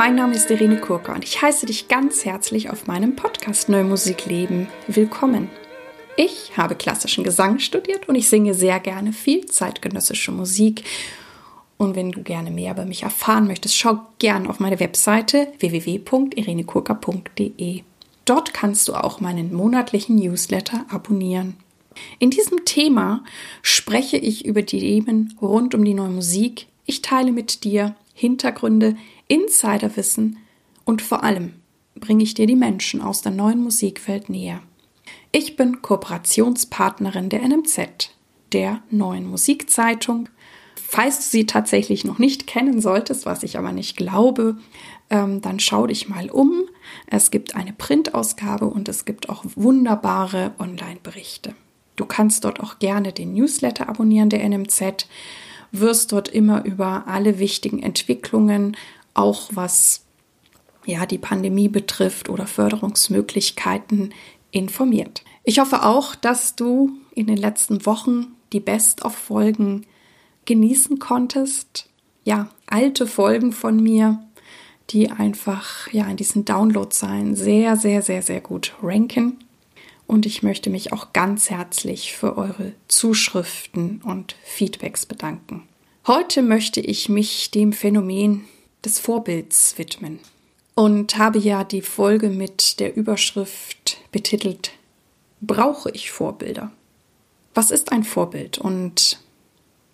Mein Name ist Irene Kurka und ich heiße dich ganz herzlich auf meinem Podcast Neumusikleben willkommen. Ich habe klassischen Gesang studiert und ich singe sehr gerne viel zeitgenössische Musik. Und wenn du gerne mehr über mich erfahren möchtest, schau gerne auf meine Webseite www.irenekurka.de. Dort kannst du auch meinen monatlichen Newsletter abonnieren. In diesem Thema spreche ich über die Themen rund um die neue Musik. Ich teile mit dir Hintergründe, Insiderwissen und vor allem bringe ich dir die Menschen aus der neuen Musikwelt näher. Ich bin Kooperationspartnerin der NMZ, der neuen Musikzeitung. Falls du sie tatsächlich noch nicht kennen solltest, was ich aber nicht glaube, ähm, dann schau dich mal um. Es gibt eine Printausgabe und es gibt auch wunderbare Online-Berichte. Du kannst dort auch gerne den Newsletter abonnieren der NMZ, wirst dort immer über alle wichtigen Entwicklungen auch was ja die Pandemie betrifft oder Förderungsmöglichkeiten informiert. Ich hoffe auch, dass du in den letzten Wochen die Best-of-Folgen genießen konntest. Ja, alte Folgen von mir, die einfach ja in diesen Downloadzahlen sehr, sehr, sehr, sehr gut ranken. Und ich möchte mich auch ganz herzlich für eure Zuschriften und Feedbacks bedanken. Heute möchte ich mich dem Phänomen des Vorbilds widmen. Und habe ja die Folge mit der Überschrift betitelt Brauche ich Vorbilder? Was ist ein Vorbild? Und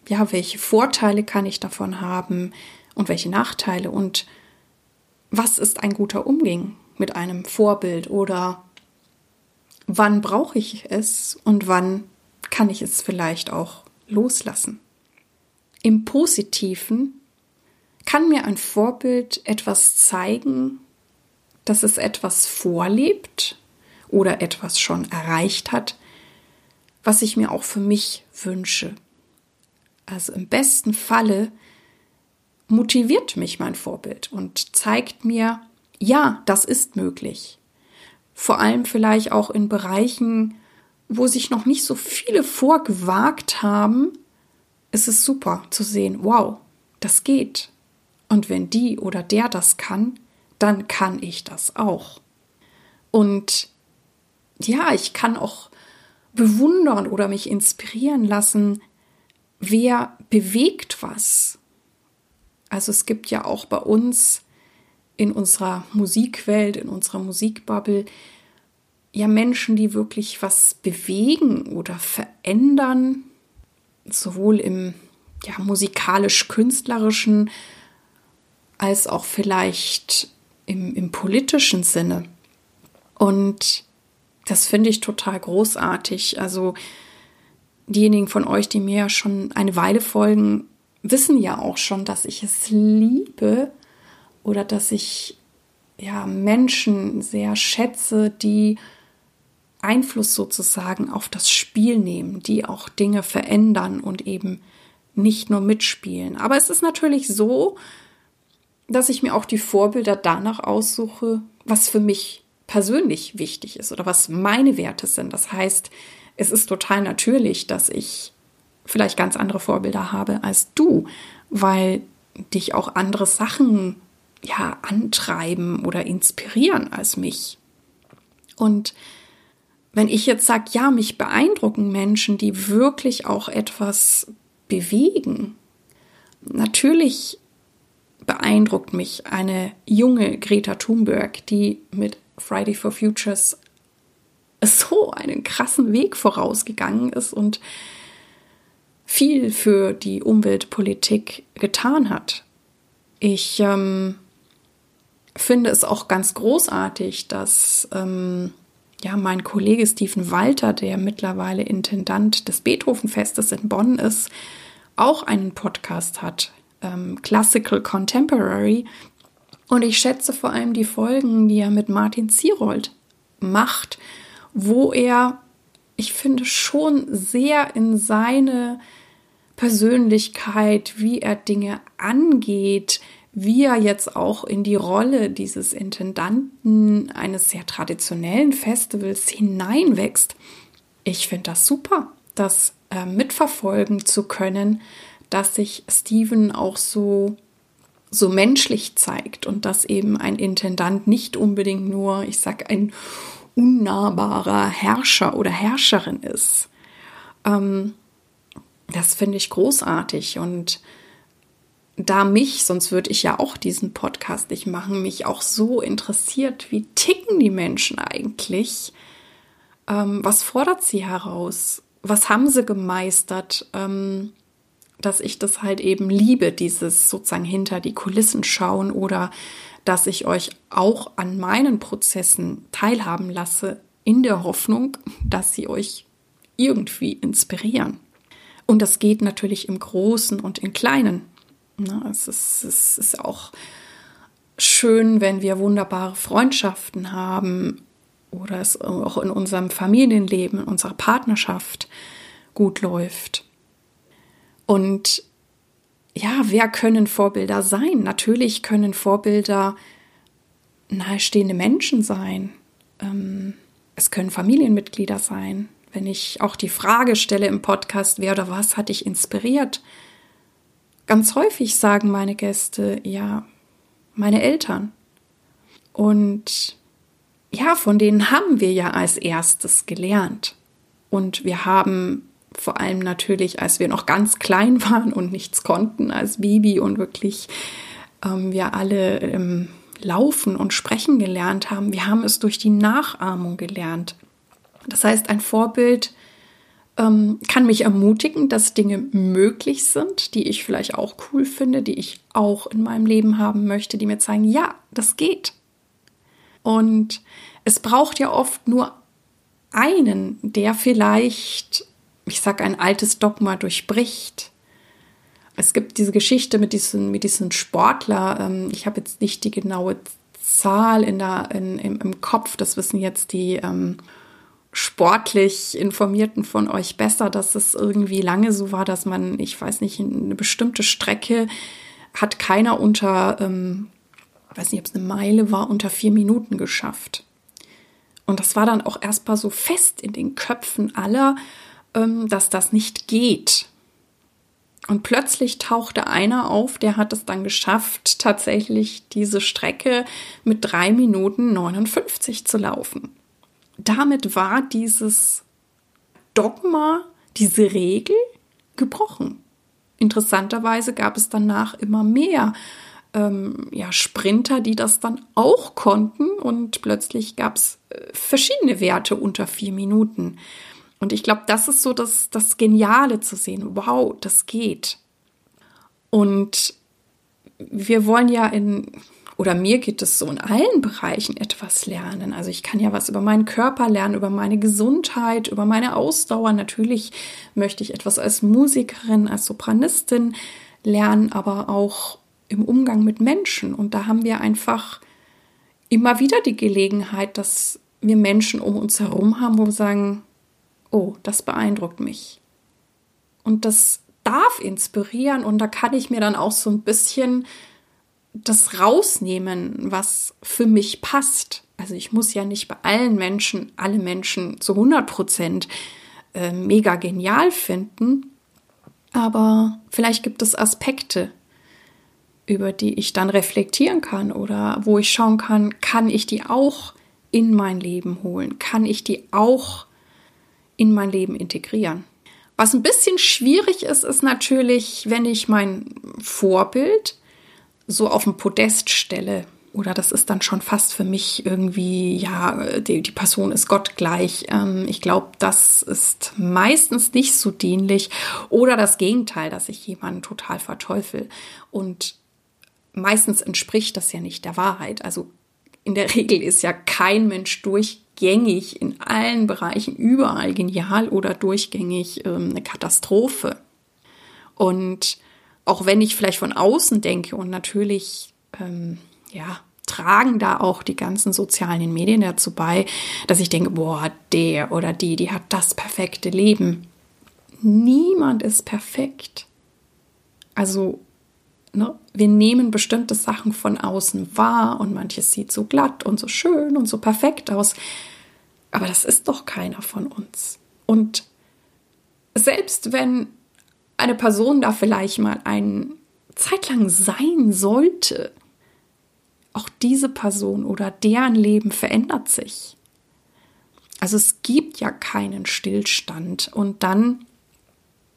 ja, welche Vorteile kann ich davon haben? Und welche Nachteile? Und was ist ein guter Umgang mit einem Vorbild? Oder wann brauche ich es? Und wann kann ich es vielleicht auch loslassen? Im Positiven kann mir ein Vorbild etwas zeigen, dass es etwas vorlebt oder etwas schon erreicht hat, was ich mir auch für mich wünsche. Also im besten Falle motiviert mich mein Vorbild und zeigt mir, ja, das ist möglich. Vor allem vielleicht auch in Bereichen, wo sich noch nicht so viele vorgewagt haben, ist es super zu sehen, wow, das geht. Und wenn die oder der das kann, dann kann ich das auch. Und ja, ich kann auch bewundern oder mich inspirieren lassen, wer bewegt was. Also es gibt ja auch bei uns in unserer Musikwelt, in unserer Musikbubble, ja Menschen, die wirklich was bewegen oder verändern, sowohl im ja, musikalisch-künstlerischen als auch vielleicht im, im politischen Sinne. Und das finde ich total großartig. Also diejenigen von euch, die mir schon eine Weile folgen, wissen ja auch schon, dass ich es liebe oder dass ich ja Menschen sehr schätze, die Einfluss sozusagen auf das Spiel nehmen, die auch Dinge verändern und eben nicht nur mitspielen. Aber es ist natürlich so, dass ich mir auch die Vorbilder danach aussuche, was für mich persönlich wichtig ist oder was meine Werte sind. Das heißt, es ist total natürlich, dass ich vielleicht ganz andere Vorbilder habe als du, weil dich auch andere Sachen ja antreiben oder inspirieren als mich. Und wenn ich jetzt sage, ja, mich beeindrucken Menschen, die wirklich auch etwas bewegen, natürlich beeindruckt mich eine junge Greta Thunberg, die mit Friday for Futures so einen krassen Weg vorausgegangen ist und viel für die Umweltpolitik getan hat. Ich ähm, finde es auch ganz großartig, dass ähm, ja mein Kollege Stephen Walter, der mittlerweile Intendant des Beethovenfestes in Bonn ist, auch einen Podcast hat, ähm, Classical Contemporary. Und ich schätze vor allem die Folgen, die er mit Martin Zierold macht, wo er, ich finde, schon sehr in seine Persönlichkeit, wie er Dinge angeht, wie er jetzt auch in die Rolle dieses Intendanten eines sehr traditionellen Festivals hineinwächst. Ich finde das super, das äh, mitverfolgen zu können, dass sich Steven auch so, so menschlich zeigt und dass eben ein Intendant nicht unbedingt nur, ich sag, ein unnahbarer Herrscher oder Herrscherin ist. Ähm, das finde ich großartig und da mich, sonst würde ich ja auch diesen Podcast nicht machen, mich auch so interessiert, wie ticken die Menschen eigentlich? Ähm, was fordert sie heraus? Was haben sie gemeistert? Ähm, dass ich das halt eben liebe, dieses sozusagen hinter die Kulissen schauen oder dass ich euch auch an meinen Prozessen teilhaben lasse, in der Hoffnung, dass sie euch irgendwie inspirieren. Und das geht natürlich im Großen und im Kleinen. Es ist, es ist auch schön, wenn wir wunderbare Freundschaften haben oder es auch in unserem Familienleben, in unserer Partnerschaft gut läuft. Und ja, wer können Vorbilder sein? Natürlich können Vorbilder nahestehende Menschen sein. Ähm, es können Familienmitglieder sein. Wenn ich auch die Frage stelle im Podcast, wer oder was hat dich inspiriert? Ganz häufig sagen meine Gäste, ja, meine Eltern. Und ja, von denen haben wir ja als erstes gelernt. Und wir haben vor allem natürlich, als wir noch ganz klein waren und nichts konnten als Baby und wirklich ähm, wir alle ähm, laufen und sprechen gelernt haben, wir haben es durch die Nachahmung gelernt. Das heißt, ein Vorbild ähm, kann mich ermutigen, dass Dinge möglich sind, die ich vielleicht auch cool finde, die ich auch in meinem Leben haben möchte, die mir zeigen, ja, das geht. Und es braucht ja oft nur einen, der vielleicht ich sag, ein altes Dogma durchbricht. Es gibt diese Geschichte mit diesen, mit diesen Sportler. Ähm, ich habe jetzt nicht die genaue Zahl in der, in, im, im Kopf. Das wissen jetzt die ähm, sportlich Informierten von euch besser, dass es irgendwie lange so war, dass man, ich weiß nicht, eine bestimmte Strecke hat keiner unter, ähm, weiß nicht, ob es eine Meile war, unter vier Minuten geschafft. Und das war dann auch erstmal so fest in den Köpfen aller, dass das nicht geht. Und plötzlich tauchte einer auf, der hat es dann geschafft, tatsächlich diese Strecke mit drei Minuten 59 zu laufen. Damit war dieses Dogma, diese Regel gebrochen. Interessanterweise gab es danach immer mehr ähm, ja, Sprinter, die das dann auch konnten und plötzlich gab es äh, verschiedene Werte unter vier Minuten. Und ich glaube, das ist so das, das Geniale zu sehen. Wow, das geht. Und wir wollen ja in, oder mir geht es so in allen Bereichen etwas lernen. Also ich kann ja was über meinen Körper lernen, über meine Gesundheit, über meine Ausdauer. Natürlich möchte ich etwas als Musikerin, als Sopranistin lernen, aber auch im Umgang mit Menschen. Und da haben wir einfach immer wieder die Gelegenheit, dass wir Menschen um uns herum haben, wo wir sagen, oh, das beeindruckt mich. Und das darf inspirieren und da kann ich mir dann auch so ein bisschen das rausnehmen, was für mich passt. Also ich muss ja nicht bei allen Menschen, alle Menschen zu 100 Prozent äh, mega genial finden, aber vielleicht gibt es Aspekte, über die ich dann reflektieren kann oder wo ich schauen kann, kann ich die auch in mein Leben holen? Kann ich die auch in mein Leben integrieren. Was ein bisschen schwierig ist, ist natürlich, wenn ich mein Vorbild so auf dem Podest stelle. Oder das ist dann schon fast für mich irgendwie, ja, die, die Person ist gottgleich. Ähm, ich glaube, das ist meistens nicht so dienlich. Oder das Gegenteil, dass ich jemanden total verteufel. Und meistens entspricht das ja nicht der Wahrheit. Also in der Regel ist ja kein Mensch durchgängig in allen Bereichen überall genial oder durchgängig ähm, eine Katastrophe. Und auch wenn ich vielleicht von außen denke und natürlich, ähm, ja, tragen da auch die ganzen sozialen Medien dazu bei, dass ich denke, boah, der oder die, die hat das perfekte Leben. Niemand ist perfekt. Also Ne? Wir nehmen bestimmte Sachen von außen wahr und manches sieht so glatt und so schön und so perfekt aus. Aber das ist doch keiner von uns. Und selbst wenn eine Person da vielleicht mal einen zeitlang sein sollte, auch diese Person oder deren Leben verändert sich. Also es gibt ja keinen Stillstand und dann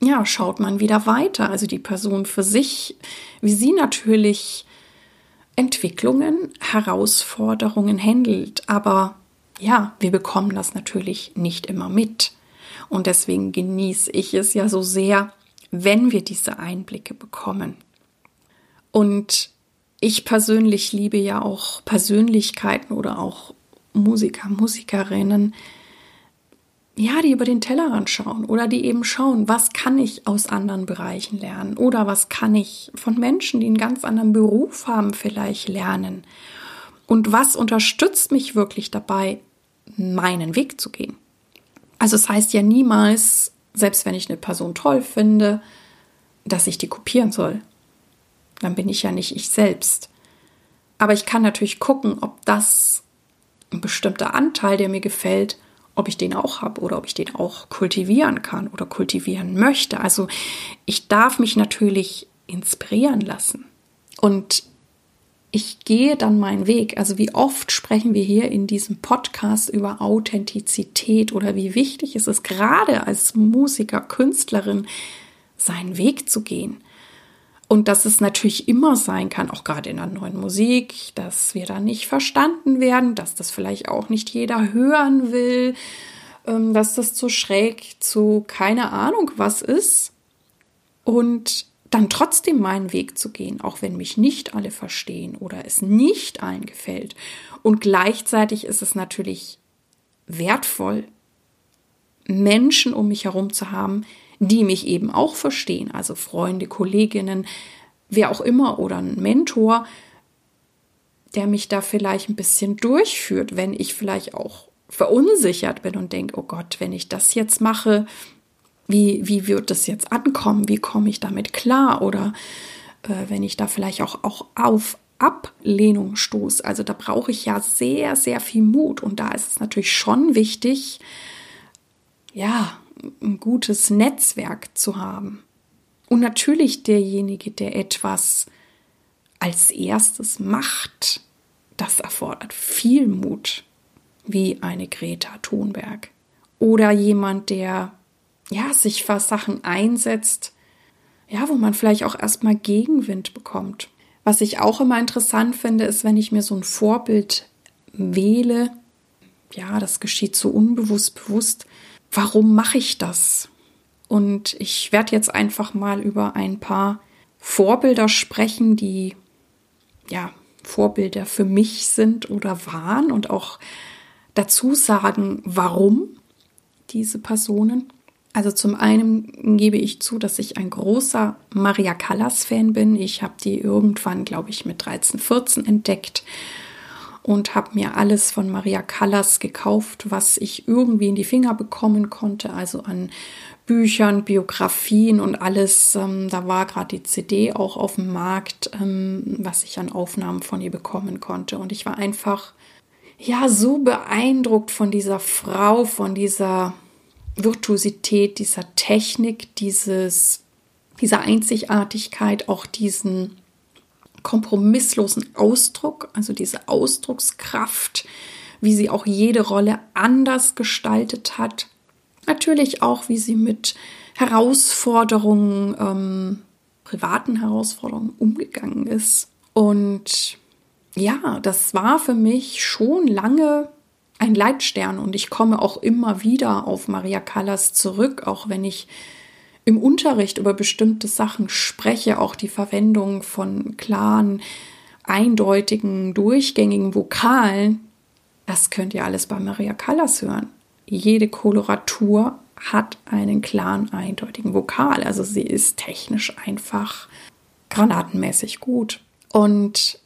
ja, schaut man wieder weiter. Also die Person für sich, wie sie natürlich Entwicklungen, Herausforderungen handelt. Aber ja, wir bekommen das natürlich nicht immer mit. Und deswegen genieße ich es ja so sehr, wenn wir diese Einblicke bekommen. Und ich persönlich liebe ja auch Persönlichkeiten oder auch Musiker, Musikerinnen, ja, die über den Tellerrand schauen oder die eben schauen, was kann ich aus anderen Bereichen lernen oder was kann ich von Menschen, die einen ganz anderen Beruf haben, vielleicht lernen. Und was unterstützt mich wirklich dabei, meinen Weg zu gehen? Also es heißt ja niemals, selbst wenn ich eine Person toll finde, dass ich die kopieren soll. Dann bin ich ja nicht ich selbst. Aber ich kann natürlich gucken, ob das ein bestimmter Anteil, der mir gefällt, ob ich den auch habe oder ob ich den auch kultivieren kann oder kultivieren möchte. Also ich darf mich natürlich inspirieren lassen. Und ich gehe dann meinen Weg. Also wie oft sprechen wir hier in diesem Podcast über Authentizität oder wie wichtig ist es gerade als Musiker, Künstlerin, seinen Weg zu gehen. Und dass es natürlich immer sein kann, auch gerade in der neuen Musik, dass wir da nicht verstanden werden, dass das vielleicht auch nicht jeder hören will, ähm, dass das zu schräg, zu keine Ahnung was ist. Und dann trotzdem meinen Weg zu gehen, auch wenn mich nicht alle verstehen oder es nicht allen gefällt. Und gleichzeitig ist es natürlich wertvoll, Menschen um mich herum zu haben, die mich eben auch verstehen, also Freunde, Kolleginnen, wer auch immer oder ein Mentor, der mich da vielleicht ein bisschen durchführt, wenn ich vielleicht auch verunsichert bin und denke, oh Gott, wenn ich das jetzt mache, wie, wie wird das jetzt ankommen? Wie komme ich damit klar? Oder äh, wenn ich da vielleicht auch, auch auf Ablehnung stoße. Also da brauche ich ja sehr, sehr viel Mut. Und da ist es natürlich schon wichtig, ja, ein gutes Netzwerk zu haben. Und natürlich derjenige, der etwas als erstes macht, das erfordert viel Mut, wie eine Greta Thunberg. Oder jemand, der ja, sich für Sachen einsetzt, ja, wo man vielleicht auch erstmal Gegenwind bekommt. Was ich auch immer interessant finde, ist, wenn ich mir so ein Vorbild wähle, ja, das geschieht so unbewusst, bewusst, warum mache ich das? Und ich werde jetzt einfach mal über ein paar Vorbilder sprechen, die ja Vorbilder für mich sind oder waren und auch dazu sagen, warum diese Personen. Also zum einen gebe ich zu, dass ich ein großer Maria Callas Fan bin. Ich habe die irgendwann, glaube ich, mit 13, 14 entdeckt und habe mir alles von Maria Callas gekauft, was ich irgendwie in die Finger bekommen konnte, also an Büchern, Biografien und alles. Ähm, da war gerade die CD auch auf dem Markt, ähm, was ich an Aufnahmen von ihr bekommen konnte. Und ich war einfach, ja, so beeindruckt von dieser Frau, von dieser Virtuosität, dieser Technik, dieses, dieser Einzigartigkeit, auch diesen kompromisslosen Ausdruck, also diese Ausdruckskraft, wie sie auch jede Rolle anders gestaltet hat. Natürlich auch, wie sie mit Herausforderungen, ähm, privaten Herausforderungen umgegangen ist. Und ja, das war für mich schon lange ein Leitstern und ich komme auch immer wieder auf Maria Callas zurück, auch wenn ich im Unterricht über bestimmte Sachen spreche, auch die Verwendung von klaren, eindeutigen, durchgängigen Vokalen, das könnt ihr alles bei Maria Callas hören. Jede Koloratur hat einen klaren, eindeutigen Vokal. Also sie ist technisch einfach granatenmäßig gut. Und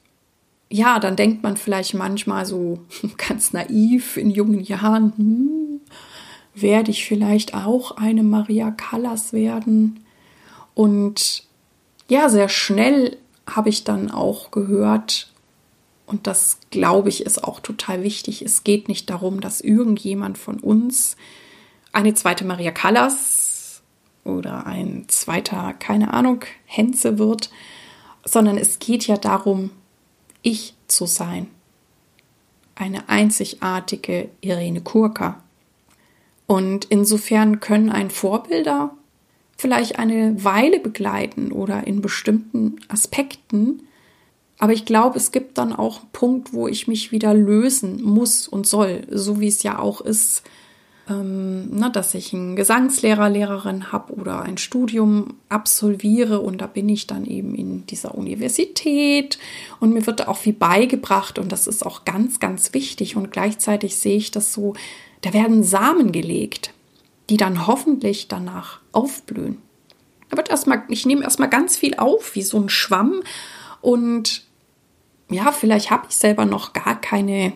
ja, dann denkt man vielleicht manchmal so ganz naiv in jungen Jahren, hm, werde ich vielleicht auch eine Maria Callas werden. Und ja, sehr schnell habe ich dann auch gehört, und das glaube ich ist auch total wichtig, es geht nicht darum, dass irgendjemand von uns eine zweite Maria Callas oder ein zweiter, keine Ahnung, Henze wird. sondern es geht ja darum, ich zu sein. Eine einzigartige Irene Kurka. Und insofern können ein Vorbilder vielleicht eine Weile begleiten oder in bestimmten Aspekten. Aber ich glaube, es gibt dann auch einen Punkt, wo ich mich wieder lösen muss und soll, so wie es ja auch ist, ähm, na, dass ich einen Gesangslehrer, Lehrerin habe oder ein Studium absolviere und da bin ich dann eben in dieser Universität und mir wird auch viel beigebracht und das ist auch ganz, ganz wichtig und gleichzeitig sehe ich das so, da werden Samen gelegt, die dann hoffentlich danach aufblühen. Da wird erstmal, ich nehme erstmal ganz viel auf, wie so ein Schwamm und ja, vielleicht habe ich selber noch gar keine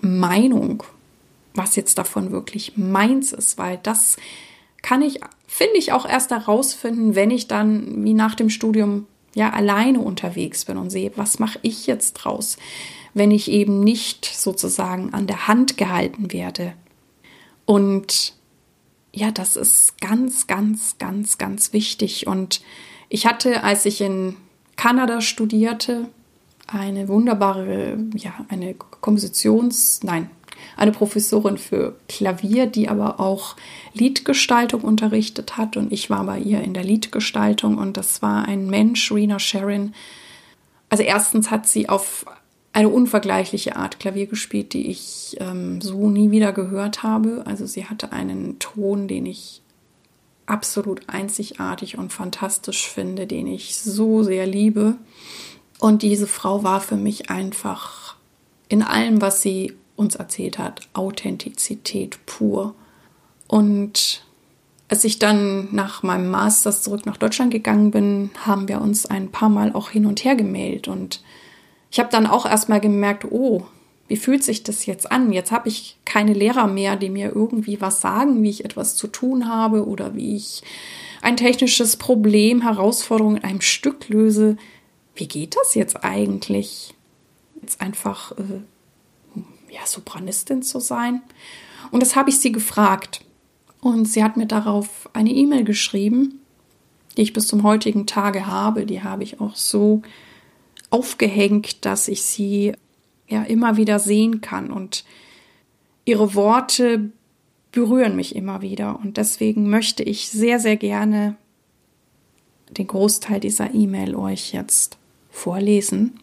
Meinung was jetzt davon wirklich meins ist, weil das kann ich, finde ich, auch erst herausfinden, wenn ich dann wie nach dem Studium ja alleine unterwegs bin und sehe, was mache ich jetzt draus, wenn ich eben nicht sozusagen an der Hand gehalten werde. Und ja, das ist ganz, ganz, ganz, ganz wichtig. Und ich hatte, als ich in Kanada studierte, eine wunderbare, ja, eine Kompositions-, nein, eine Professorin für Klavier, die aber auch Liedgestaltung unterrichtet hat. Und ich war bei ihr in der Liedgestaltung und das war ein Mensch, Rena Sharon. Also erstens hat sie auf eine unvergleichliche Art Klavier gespielt, die ich ähm, so nie wieder gehört habe. Also sie hatte einen Ton, den ich absolut einzigartig und fantastisch finde, den ich so sehr liebe. Und diese Frau war für mich einfach in allem, was sie uns erzählt hat. Authentizität pur. Und als ich dann nach meinem Masters zurück nach Deutschland gegangen bin, haben wir uns ein paar Mal auch hin und her gemeldet. Und ich habe dann auch erstmal gemerkt, oh, wie fühlt sich das jetzt an? Jetzt habe ich keine Lehrer mehr, die mir irgendwie was sagen, wie ich etwas zu tun habe oder wie ich ein technisches Problem, Herausforderung in einem Stück löse. Wie geht das jetzt eigentlich? Jetzt einfach äh, ja, Sopranistin zu sein. Und das habe ich sie gefragt. Und sie hat mir darauf eine E-Mail geschrieben, die ich bis zum heutigen Tage habe. Die habe ich auch so aufgehängt, dass ich sie ja immer wieder sehen kann. Und ihre Worte berühren mich immer wieder. Und deswegen möchte ich sehr, sehr gerne den Großteil dieser E-Mail euch jetzt vorlesen.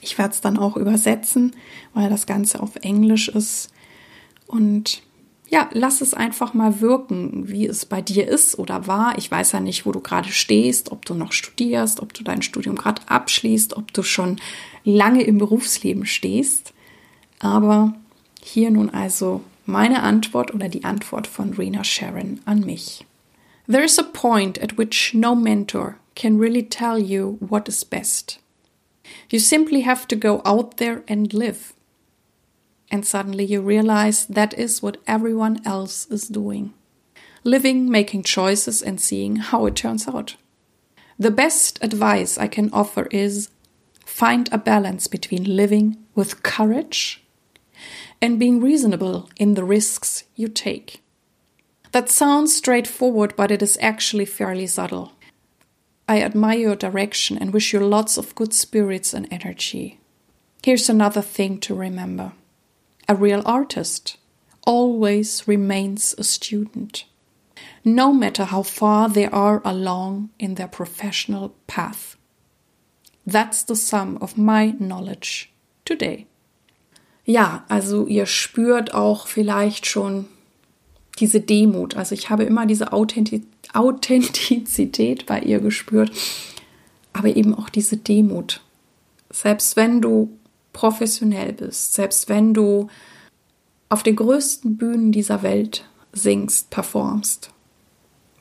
Ich werde es dann auch übersetzen, weil das Ganze auf Englisch ist. Und ja, lass es einfach mal wirken, wie es bei dir ist oder war. Ich weiß ja nicht, wo du gerade stehst, ob du noch studierst, ob du dein Studium gerade abschließt, ob du schon lange im Berufsleben stehst. Aber hier nun also meine Antwort oder die Antwort von Rena Sharon an mich. There is a point at which no mentor can really tell you what is best. You simply have to go out there and live. And suddenly you realize that is what everyone else is doing. Living, making choices, and seeing how it turns out. The best advice I can offer is find a balance between living with courage and being reasonable in the risks you take. That sounds straightforward, but it is actually fairly subtle. I admire your direction and wish you lots of good spirits and energy. Here's another thing to remember a real artist always remains a student, no matter how far they are along in their professional path. That's the sum of my knowledge today. Ja, also ihr spürt auch vielleicht schon diese Demut. Also ich habe immer diese Authentizität Authentizität bei ihr gespürt, aber eben auch diese Demut. Selbst wenn du professionell bist, selbst wenn du auf den größten Bühnen dieser Welt singst, performst,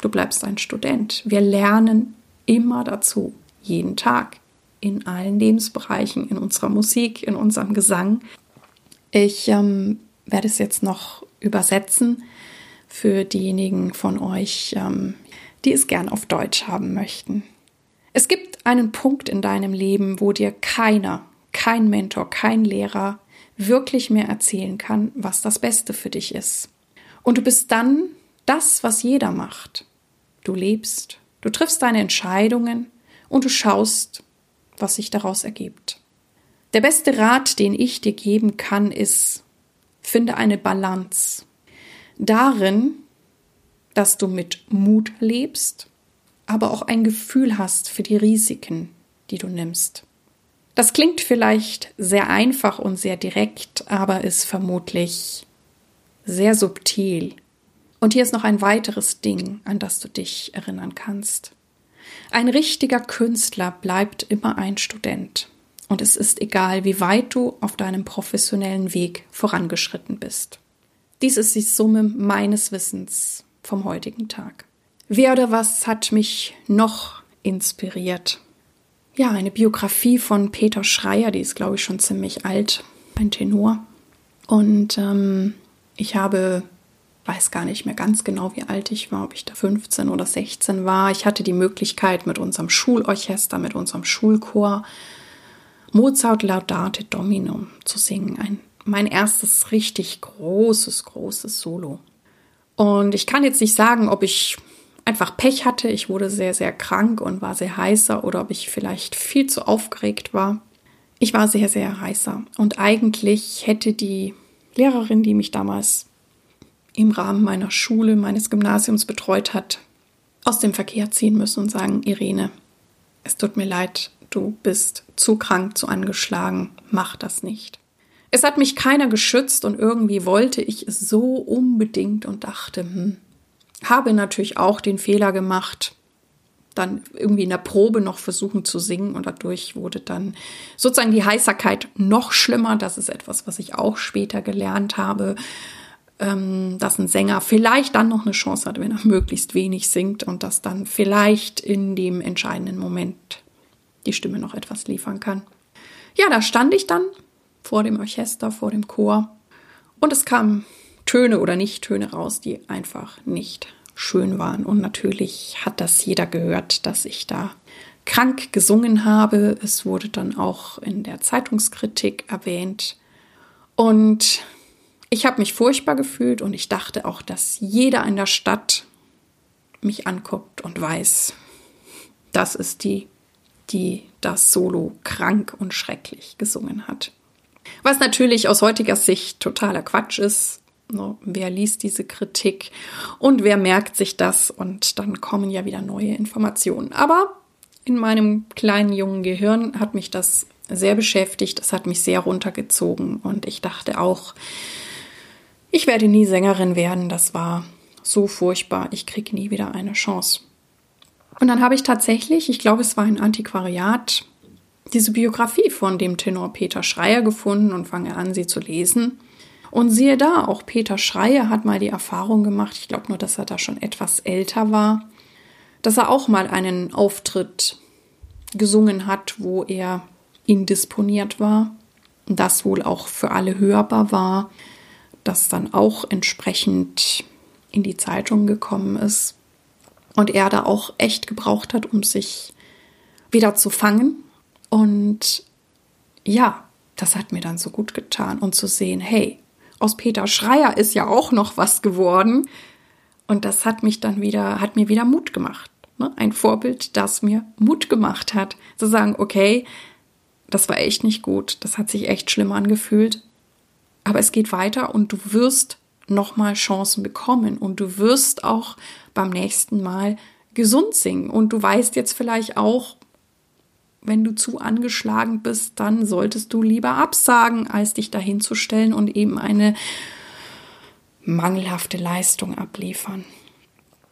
du bleibst ein Student. Wir lernen immer dazu, jeden Tag, in allen Lebensbereichen, in unserer Musik, in unserem Gesang. Ich ähm, werde es jetzt noch übersetzen für diejenigen von euch, ähm, die es gern auf Deutsch haben möchten. Es gibt einen Punkt in deinem Leben, wo dir keiner, kein Mentor, kein Lehrer wirklich mehr erzählen kann, was das Beste für dich ist. Und du bist dann das, was jeder macht. Du lebst, du triffst deine Entscheidungen und du schaust, was sich daraus ergibt. Der beste Rat, den ich dir geben kann, ist, finde eine Balance darin, dass du mit Mut lebst, aber auch ein Gefühl hast für die Risiken, die du nimmst. Das klingt vielleicht sehr einfach und sehr direkt, aber ist vermutlich sehr subtil. Und hier ist noch ein weiteres Ding, an das du dich erinnern kannst. Ein richtiger Künstler bleibt immer ein Student. Und es ist egal, wie weit du auf deinem professionellen Weg vorangeschritten bist. Dies ist die Summe meines Wissens vom heutigen Tag. Wer oder was hat mich noch inspiriert? Ja, eine Biografie von Peter Schreier, die ist, glaube ich, schon ziemlich alt, ein Tenor. Und ähm, ich habe, weiß gar nicht mehr ganz genau, wie alt ich war, ob ich da 15 oder 16 war. Ich hatte die Möglichkeit, mit unserem Schulorchester, mit unserem Schulchor Mozart Laudate Dominum zu singen. Ein, mein erstes richtig großes, großes Solo. Und ich kann jetzt nicht sagen, ob ich einfach Pech hatte. Ich wurde sehr, sehr krank und war sehr heißer oder ob ich vielleicht viel zu aufgeregt war. Ich war sehr, sehr heißer. Und eigentlich hätte die Lehrerin, die mich damals im Rahmen meiner Schule, meines Gymnasiums betreut hat, aus dem Verkehr ziehen müssen und sagen, Irene, es tut mir leid, du bist zu krank, zu angeschlagen, mach das nicht. Es hat mich keiner geschützt und irgendwie wollte ich es so unbedingt und dachte, hm, habe natürlich auch den Fehler gemacht, dann irgendwie in der Probe noch versuchen zu singen und dadurch wurde dann sozusagen die Heißerkeit noch schlimmer. Das ist etwas, was ich auch später gelernt habe, ähm, dass ein Sänger vielleicht dann noch eine Chance hat, wenn er möglichst wenig singt und dass dann vielleicht in dem entscheidenden Moment die Stimme noch etwas liefern kann. Ja, da stand ich dann vor dem Orchester, vor dem Chor und es kamen Töne oder Nicht-Töne raus, die einfach nicht schön waren. Und natürlich hat das jeder gehört, dass ich da krank gesungen habe. Es wurde dann auch in der Zeitungskritik erwähnt. Und ich habe mich furchtbar gefühlt und ich dachte auch, dass jeder in der Stadt mich anguckt und weiß, das ist die, die das Solo krank und schrecklich gesungen hat. Was natürlich aus heutiger Sicht totaler Quatsch ist. No, wer liest diese Kritik und wer merkt sich das und dann kommen ja wieder neue Informationen. Aber in meinem kleinen jungen Gehirn hat mich das sehr beschäftigt, es hat mich sehr runtergezogen und ich dachte auch, ich werde nie Sängerin werden, das war so furchtbar, ich kriege nie wieder eine Chance. Und dann habe ich tatsächlich, ich glaube, es war ein Antiquariat, diese Biografie von dem Tenor Peter Schreier gefunden und fange an, sie zu lesen. Und siehe da, auch Peter Schreier hat mal die Erfahrung gemacht, ich glaube nur, dass er da schon etwas älter war, dass er auch mal einen Auftritt gesungen hat, wo er indisponiert war, das wohl auch für alle hörbar war, das dann auch entsprechend in die Zeitung gekommen ist und er da auch echt gebraucht hat, um sich wieder zu fangen. Und ja, das hat mir dann so gut getan und zu sehen, hey, aus Peter Schreier ist ja auch noch was geworden. Und das hat mich dann wieder, hat mir wieder Mut gemacht. Ne? Ein Vorbild, das mir Mut gemacht hat, zu sagen, okay, das war echt nicht gut, das hat sich echt schlimm angefühlt, aber es geht weiter und du wirst nochmal Chancen bekommen und du wirst auch beim nächsten Mal gesund singen und du weißt jetzt vielleicht auch, wenn du zu angeschlagen bist, dann solltest du lieber absagen, als dich dahinzustellen und eben eine mangelhafte Leistung abliefern.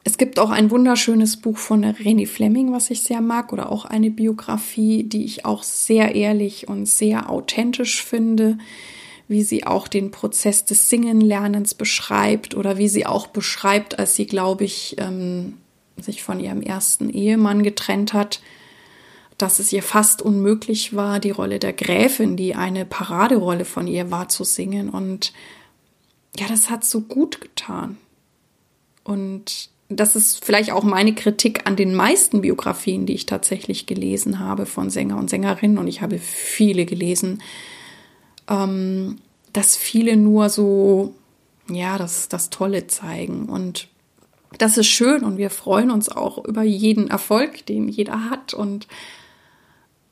Es gibt auch ein wunderschönes Buch von René Fleming, was ich sehr mag, oder auch eine Biografie, die ich auch sehr ehrlich und sehr authentisch finde, wie sie auch den Prozess des Singenlernens beschreibt oder wie sie auch beschreibt, als sie, glaube ich, ähm, sich von ihrem ersten Ehemann getrennt hat, dass es ihr fast unmöglich war, die Rolle der Gräfin, die eine Paraderolle von ihr war, zu singen. Und ja, das hat so gut getan. Und das ist vielleicht auch meine Kritik an den meisten Biografien, die ich tatsächlich gelesen habe von Sänger und Sängerinnen. Und ich habe viele gelesen, ähm, dass viele nur so, ja, das, das Tolle zeigen. Und das ist schön und wir freuen uns auch über jeden Erfolg, den jeder hat. Und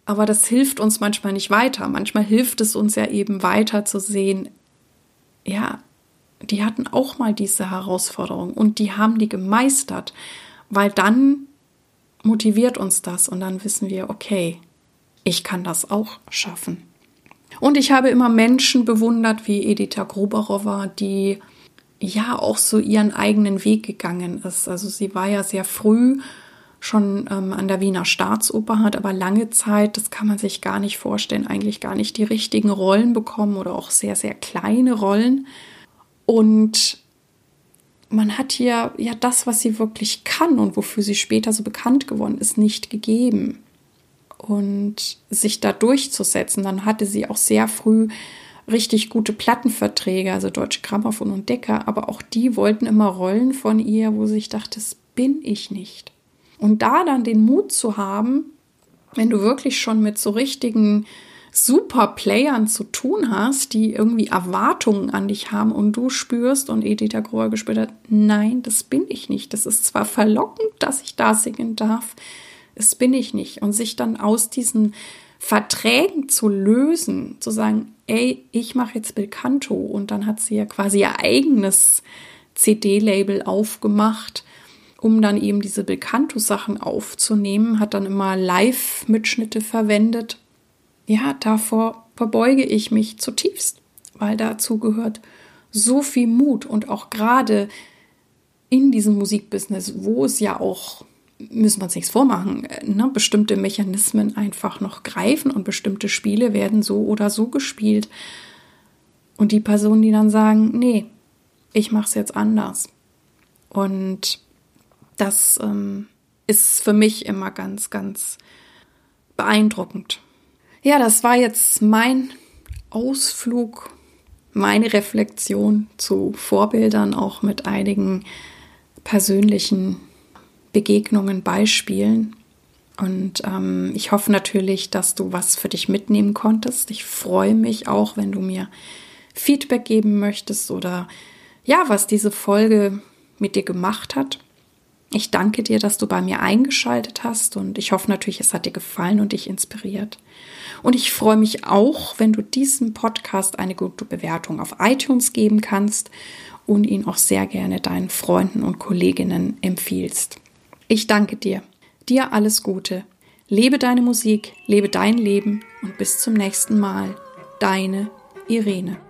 Aber das hilft uns manchmal nicht weiter. Manchmal hilft es uns ja eben weiter zu sehen, ja, die hatten auch mal diese Herausforderung und die haben die gemeistert, weil dann motiviert uns das und dann wissen wir, okay, ich kann das auch schaffen. Und ich habe immer Menschen bewundert wie Edita Gruberowa, die ja auch so ihren eigenen Weg gegangen ist. Also sie war ja sehr früh schon ähm, an der Wiener Staatsoper, hat aber lange Zeit, das kann man sich gar nicht vorstellen, eigentlich gar nicht die richtigen Rollen bekommen oder auch sehr, sehr kleine Rollen. Und man hat hier ja das, was sie wirklich kann und wofür sie später so bekannt geworden ist, nicht gegeben. Und sich da durchzusetzen, dann hatte sie auch sehr früh richtig gute Plattenverträge, also Deutsche Grammophon und Decker, aber auch die wollten immer Rollen von ihr, wo sie dachte, das bin ich nicht. Und da dann den Mut zu haben, wenn du wirklich schon mit so richtigen Super-Playern zu tun hast, die irgendwie Erwartungen an dich haben und du spürst und Edith Grohr gespürt hat, nein, das bin ich nicht. Das ist zwar verlockend, dass ich da singen darf, das bin ich nicht. Und sich dann aus diesen Verträgen zu lösen, zu sagen, ey, ich mache jetzt Belcanto und dann hat sie ja quasi ihr eigenes CD-Label aufgemacht, um dann eben diese Belcanto-Sachen aufzunehmen, hat dann immer Live-Mitschnitte verwendet ja, davor verbeuge ich mich zutiefst, weil dazu gehört so viel Mut und auch gerade in diesem Musikbusiness, wo es ja auch, müssen wir uns nichts vormachen, ne, bestimmte Mechanismen einfach noch greifen und bestimmte Spiele werden so oder so gespielt. Und die Personen, die dann sagen, nee, ich mache es jetzt anders. Und das ähm, ist für mich immer ganz, ganz beeindruckend. Ja, das war jetzt mein Ausflug, meine Reflexion zu Vorbildern, auch mit einigen persönlichen Begegnungen, Beispielen. Und ähm, ich hoffe natürlich, dass du was für dich mitnehmen konntest. Ich freue mich auch, wenn du mir Feedback geben möchtest oder ja, was diese Folge mit dir gemacht hat. Ich danke dir, dass du bei mir eingeschaltet hast und ich hoffe natürlich, es hat dir gefallen und dich inspiriert. Und ich freue mich auch, wenn du diesem Podcast eine gute Bewertung auf iTunes geben kannst und ihn auch sehr gerne deinen Freunden und Kolleginnen empfiehlst. Ich danke dir. Dir alles Gute. Lebe deine Musik, lebe dein Leben und bis zum nächsten Mal. Deine Irene.